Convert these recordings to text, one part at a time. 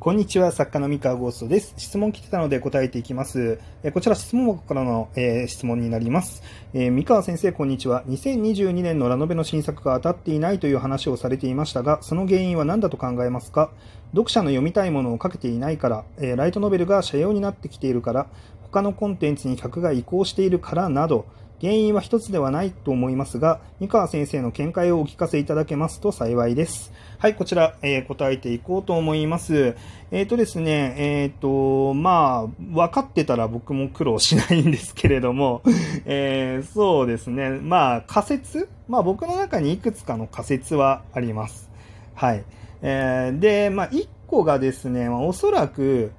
こんにちは、作家の三河ゴーストです。質問来てたので答えていきます。えこちら質問箱からの、えー質問になります、えー三河先生、こんにちは。2022年のラノベの新作が当たっていないという話をされていましたが、その原因は何だと考えますか？読者の読みたいものをかけていないから、えーライトノベルが社用になってきているから、他のコンテンツに客が移行しているからなど、原因は一つではないと思いますが、三河先生の見解をお聞かせいただけますと幸いです。はい、こちら、えー答えていこうと思います。えっ、とですね、えっ、と、まあ、分かってたら僕も苦労しないんですけれども、えそうですね、まあ、仮説？まあ僕の中にいくつかの仮説はあります。はい。えーで、まあ、一個がですね、まあ、おそらく、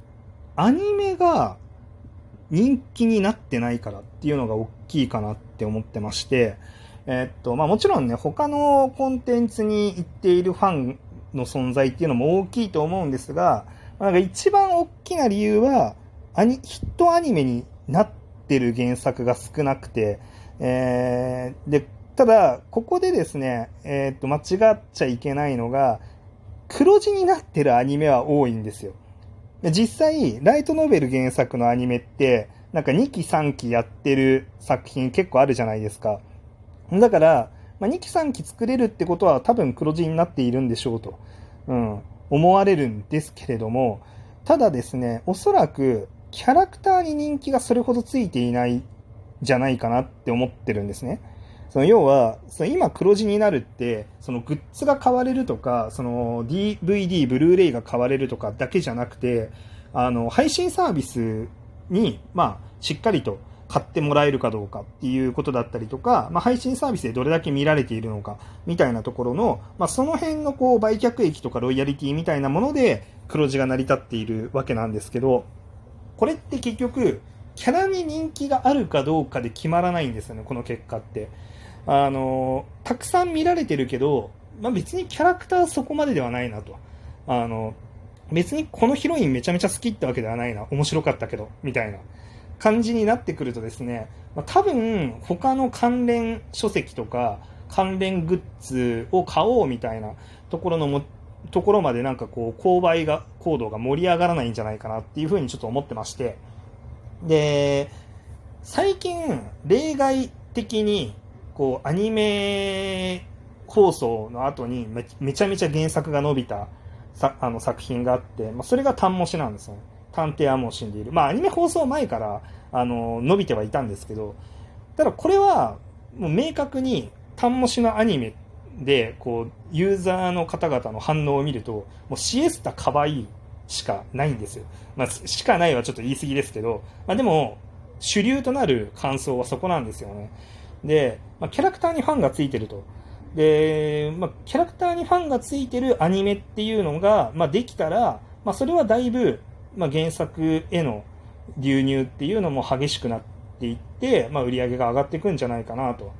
アニメが人気になってないからっていうのが大きいかなって思ってまして、えっと、まあもちろんね、他のコンテンツに行っているファンの存在っていうのも大きいと思うんですが、なんか一番大きな理由は、アニ、ヒットアニメになってる原作が少なくて、えーで、ただ、ここでですね、えっと、間違っちゃいけないのが、黒字になってるアニメは多いんですよ。で実際、ライトノベル原作のアニメって、なんか2期3期やってる作品結構あるじゃないですか。だから、まあ、2期3期作れるってことは多分黒字になっているんでしょうと、うん、思われるんですけれども、ただですね、おそらくキャラクターに人気がそれほどついていないじゃないかなって思ってるんですね。その要は、その今黒字になるって、そのグッズが買われるとか、その DVD、ブルーレイが買われるとかだけじゃなくて、あの、配信サービスに、まあ、しっかりと買ってもらえるかどうかっていうことだったりとか、まあ、配信サービスでどれだけ見られているのか、みたいなところの、まあ、その辺のこう、売却益とかロイヤリティみたいなもので、黒字が成り立っているわけなんですけど、これって結局、キャラに人気があるかどうかで決まらないんですよね、この結果って。あの、たくさん見られてるけど、まあ、別にキャラクターそこまでではないなと。あの、別にこのヒロインめちゃめちゃ好きってわけではないな。面白かったけど、みたいな感じになってくるとですね、まあ、多分他の関連書籍とか関連グッズを買おうみたいなところのも、ところまでなんかこう、購買が、行動が盛り上がらないんじゃないかなっていうふうにちょっと思ってまして、で、最近、例外的に、こう、アニメ放送の後にめちゃめちゃ原作が伸びたさあの作品があって、まあ、それが単模試なんですね。探偵はもう死んでいる。まあ、アニメ放送前から、あの、伸びてはいたんですけど、ただこれは、もう明確に単模試のアニメで、こう、ユーザーの方々の反応を見ると、もうシエスタ可愛いしかないんですよ。まあ、しかないはちょっと言い過ぎですけど、まあ、でも、主流となる感想はそこなんですよね。で、まあ、キャラクターにファンがついてると。で、まあ、キャラクターにファンがついてるアニメっていうのが、まあ、できたら、まあ、それはだいぶ、まあ、原作への流入っていうのも激しくなっていって、まあ、売り上げが上がっていくんじゃないかなと。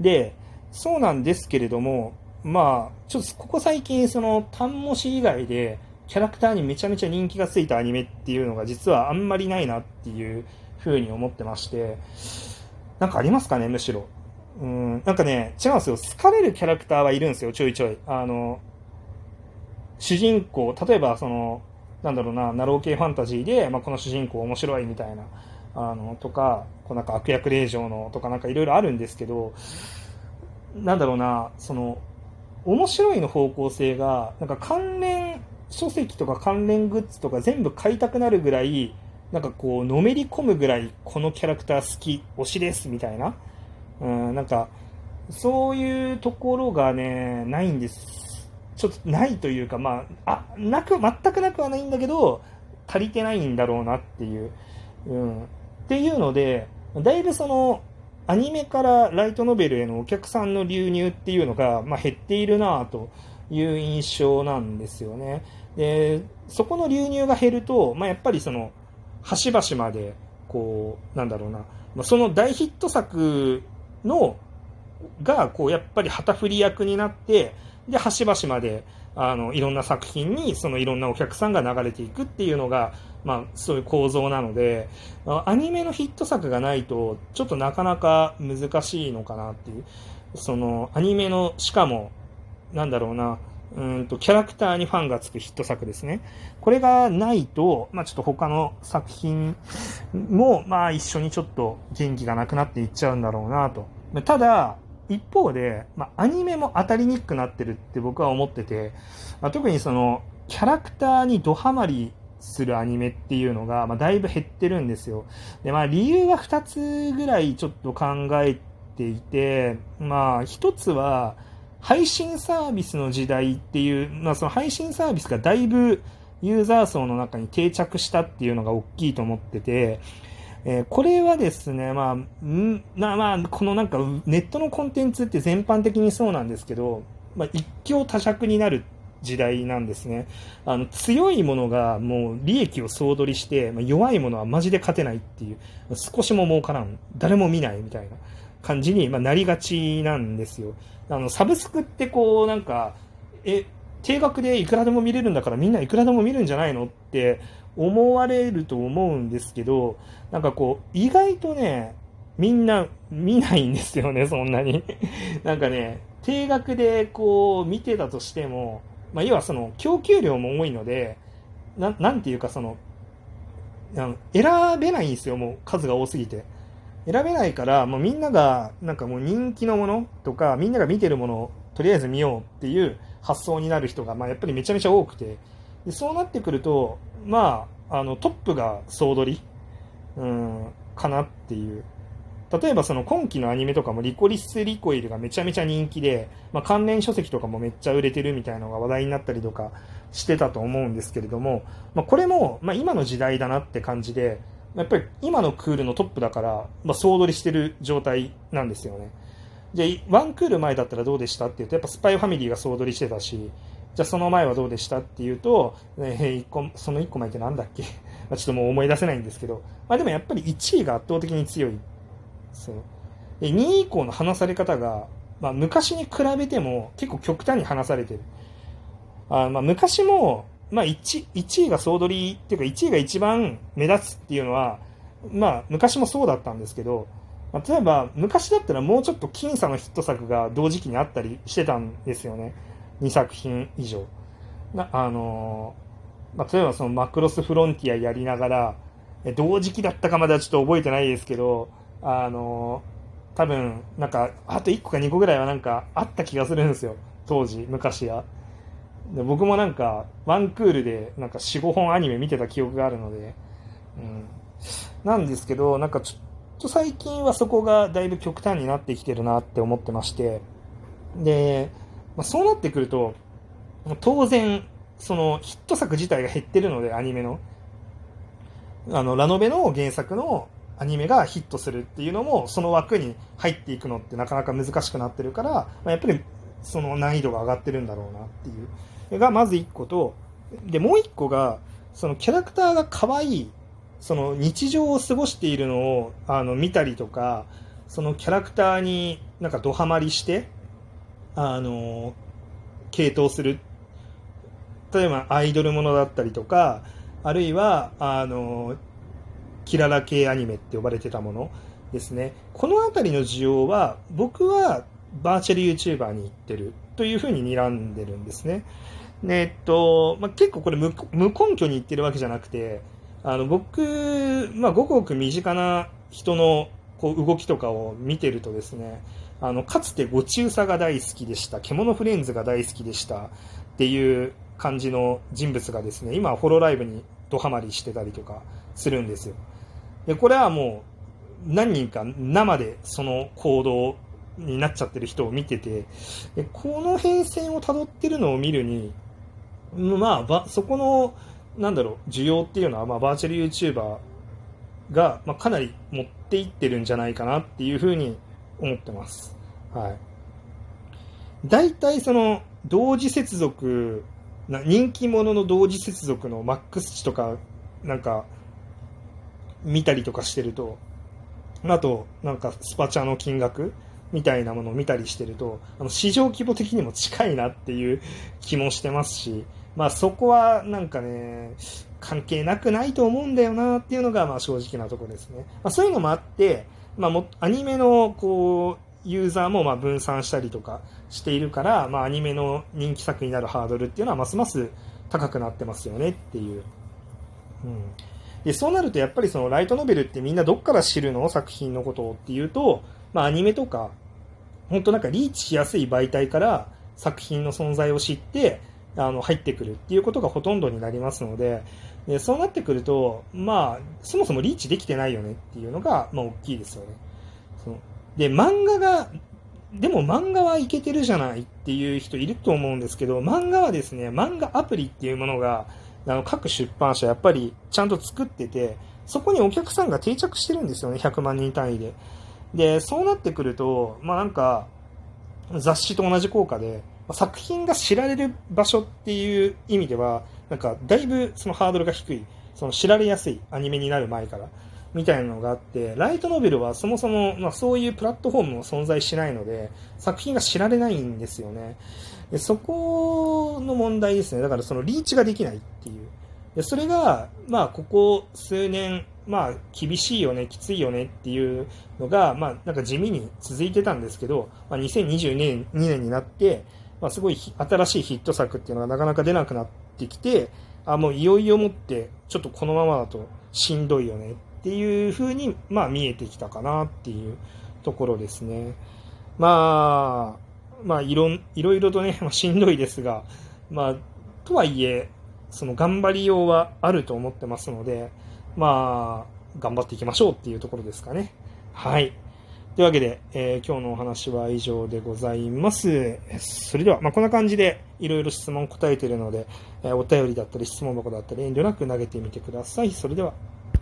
で、そうなんですけれども、まあ、ちょっとここ最近、その、単模試以外で、キャラクターにめちゃめちゃ人気がついたアニメっていうのが実はあんまりないなっていうふうに思ってまして、なんかありますかね、むしろ。うん、なんかね、違うんですよ。好かれるキャラクターはいるんですよ、ちょいちょい。あの、主人公、例えばその、なんだろうな、ナロー系ファンタジーで、まあ、この主人公面白いみたいな、あの、とか、こうなんか悪役令嬢のとかなんかいろいろあるんですけど、なんだろうな、その、面白いの方向性が、なんか関連書籍とか関連グッズとか全部買いたくなるぐらい、なんかこう、のめり込むぐらい、このキャラクター好き、推しです、みたいな。うん、なんか、そういうところがね、ないんです。ちょっとないというか、まあ、あ、なく、全くなくはないんだけど、足りてないんだろうなっていう。うん。っていうので、だいぶその、アニメからライトノベルへのお客さんの流入っていうのが、まあ、減っているなという印象なんですよね。で、そこの流入が減ると、まあ、やっぱりその、端々まで、こう、なんだろうな、ま、その大ヒット作の、が、こう、やっぱり旗振り役になって、で、端々まで、あの、いろんな作品に、そのいろんなお客さんが流れていくっていうのが、まあ、そういう構造なので、アニメのヒット作がないと、ちょっとなかなか難しいのかなっていう。その、アニメの、しかも、なんだろうな、うんとキャラクターにファンがつくヒット作ですね。これがないと、まあ、ちょっと他の作品も、まあ、一緒にちょっと元気がなくなっていっちゃうんだろうなと。ただ、一方で、まあ、アニメも当たりにくくなってるって僕は思ってて、まあ、特にその、キャラクターにドハマりするアニメっていうのが、まあ、だいぶ減ってるんですよ。で、まあ、理由は2つぐらいちょっと考えていて、まあ、1つは、配信サービスの時代っていう、まあ、その配信サービスがだいぶユーザー層の中に定着したっていうのが大きいと思ってて、えー、これはですね、まあ、んまあ、まあ、このなんかネットのコンテンツって全般的にそうなんですけど、まあ、一強多弱になる時代なんですね。あの、強いものがもう利益を総取りして、まあ、弱いものはマジで勝てないっていう、少しも儲からん、誰も見ないみたいな感じに、まあ、なりがちなんですよ。あの、サブスクってこう、なんか、え、定額でいくらでも見れるんだからみんないくらでも見るんじゃないのって思われると思うんですけど、なんかこう、意外とね、みんな見ないんですよね、そんなに。なんかね、定額でこう見てたとしても、まあ、要はその供給量も多いので、ななんていうかその、選べないんですよ、もう数が多すぎて。選べないから、もうみんなが、なんかもう人気のものとか、みんなが見てるものをとりあえず見ようっていう発想になる人が、まあ、やっぱりめちゃめちゃ多くて、でそうなってくると、まあ、あのトップが総取り、うん、かなっていう。例えばその今期のアニメとかもリコリス・リコイルがめちゃめちゃ人気で、まあ、関連書籍とかもめっちゃ売れてるみたいなのが話題になったりとかしてたと思うんですけれども、まあ、これも、まあ、今の時代だなって感じで、やっぱり今のクールのトップだから、まあ、総取りしてる状態なんですよね。じゃあ、ワンクール前だったらどうでしたって言うと、やっぱスパイファミリーが総取りしてたし、じゃあその前はどうでしたっていうと、えー、個その1個前ってなんだっけ？ちょっともう思い出せないんですけど、まあ、でもやっぱり1位が圧倒的に強い。そうで2位以降の話され方が、まあ、昔に比べても結構極端に話されてる。あまあ昔もまあ1、1位が総取りっていうか1位が一番目立つっていうのは、まあ昔もそうだったんですけど、まあ、例えば昔だったらもうちょっと僅差のヒット作が同時期にあったりしてたんですよね。2作品以上。なあのー、まあ、例えばそのマクロスフロンティアやりながら、同時期だったかまではちょっと覚えてないですけど、あのー、多分なんかあと1個か2個ぐらいはなんかあった気がするんですよ。当時、昔は。で僕もなんか、ワンクールでなんか4、5本アニメ見てた記憶があるので、うん。なんですけど、なんかちょっと最近はそこがだいぶ極端になってきてるなって思ってまして、で、まあ、そうなってくると、当然、そのヒット作自体が減ってるので、アニメの。あの、ラノベの原作のアニメがヒットするっていうのも、その枠に入っていくのってなかなか難しくなってるから、まあ、やっぱりその難易度が上がってるんだろうなっていう。がまず1個と、で、もう1個が、そのキャラクターが可愛い、その日常を過ごしているのをあの見たりとか、そのキャラクターになんかドハマりして、あの、系統する。例えばアイドルものだったりとか、あるいは、あの、キララ系アニメって呼ばれてたものですね。この辺りの需要は、僕はバーチャル YouTuber に行ってるというふうに睨んでるんですね。えっと、まあ、結構これ無根拠に言ってるわけじゃなくて、あの僕、まあ、ごくごく身近な人のこう動きとかを見てるとですね、あのかつてご中佐が大好きでした、獣フレンズが大好きでしたっていう感じの人物がですね、今ホロライブにドハマりしてたりとかするんですよ。で、これはもう何人か生でその行動になっちゃってる人を見てて、この変遷をたどってるのを見るに、まあ、そこの、なんだろう、需要っていうのは、まあ、バーチャル YouTuber が、まあ、かなり持っていってるんじゃないかなっていうふうに思ってます。はい。大体その、同時接続、な人気者の同時接続のマックス値とか、なんか、見たりとかしてると、あと、なんかスパチャの金額みたいなものを見たりしてると、あの市場規模的にも近いなっていう気もしてますし、まあそこはなんかね、関係なくないと思うんだよなっていうのがまあ正直なところですね。まあ、そういうのもあって、まあ、もアニメのこうユーザーもまあ分散したりとかしているから、まあ、アニメの人気作になるハードルっていうのはますます高くなってますよねっていう。うん、でそうなるとやっぱりそのライトノベルってみんなどっから知るの？作品のことをっていうと、まあ、アニメとか本当なんかリーチしやすい媒体から作品の存在を知ってあの入ってくるっていうことがほとんどになりますのででそうなってくると、まあ、そもそもリーチできてないよねっていうのが、まあ、大きいですよね。そので漫画がでも漫画はいけてるじゃないっていう人いると思うんですけど漫画はですね漫画アプリっていうものがあの各出版社やっぱりちゃんと作っててそこにお客さんが定着してるんですよね100万人単位ででそうなってくるとまあなんか雑誌と同じ効果で作品が知られる場所っていう意味ではなんかだいぶそのハードルが低いその知られやすいアニメになる前からみたいなのがあってライトノベルはそもそも、まあ、そういうプラットフォームも存在しないので作品が知られないんですよね。でそこの問題ですね。だからそのリーチができないっていう。でそれが、まあ、ここ数年、まあ、厳しいよね、きついよねっていうのが、まあ、なんか地味に続いてたんですけど、まあ、2022年 ,2 年になって、まあ、すごい新しいヒット作っていうのがなかなか出なくなってきて、あもういよいよもって、ちょっとこのままだとしんどいよねっていうふうに、まあ、見えてきたかなっていうところですね。まあ、まあ、いろいろいろとね、まあ、しんどいですが、まあ、とはいえ、その頑張りようはあると思ってますので、まあ、頑張っていきましょうっていうところですかね。はい。というわけで、えー、今日のお話は以上でございます。それでは、まあ、こんな感じでいろいろ質問答えているので、えー、お便りだったり質問箱だったり遠慮なく投げてみてください。それでは。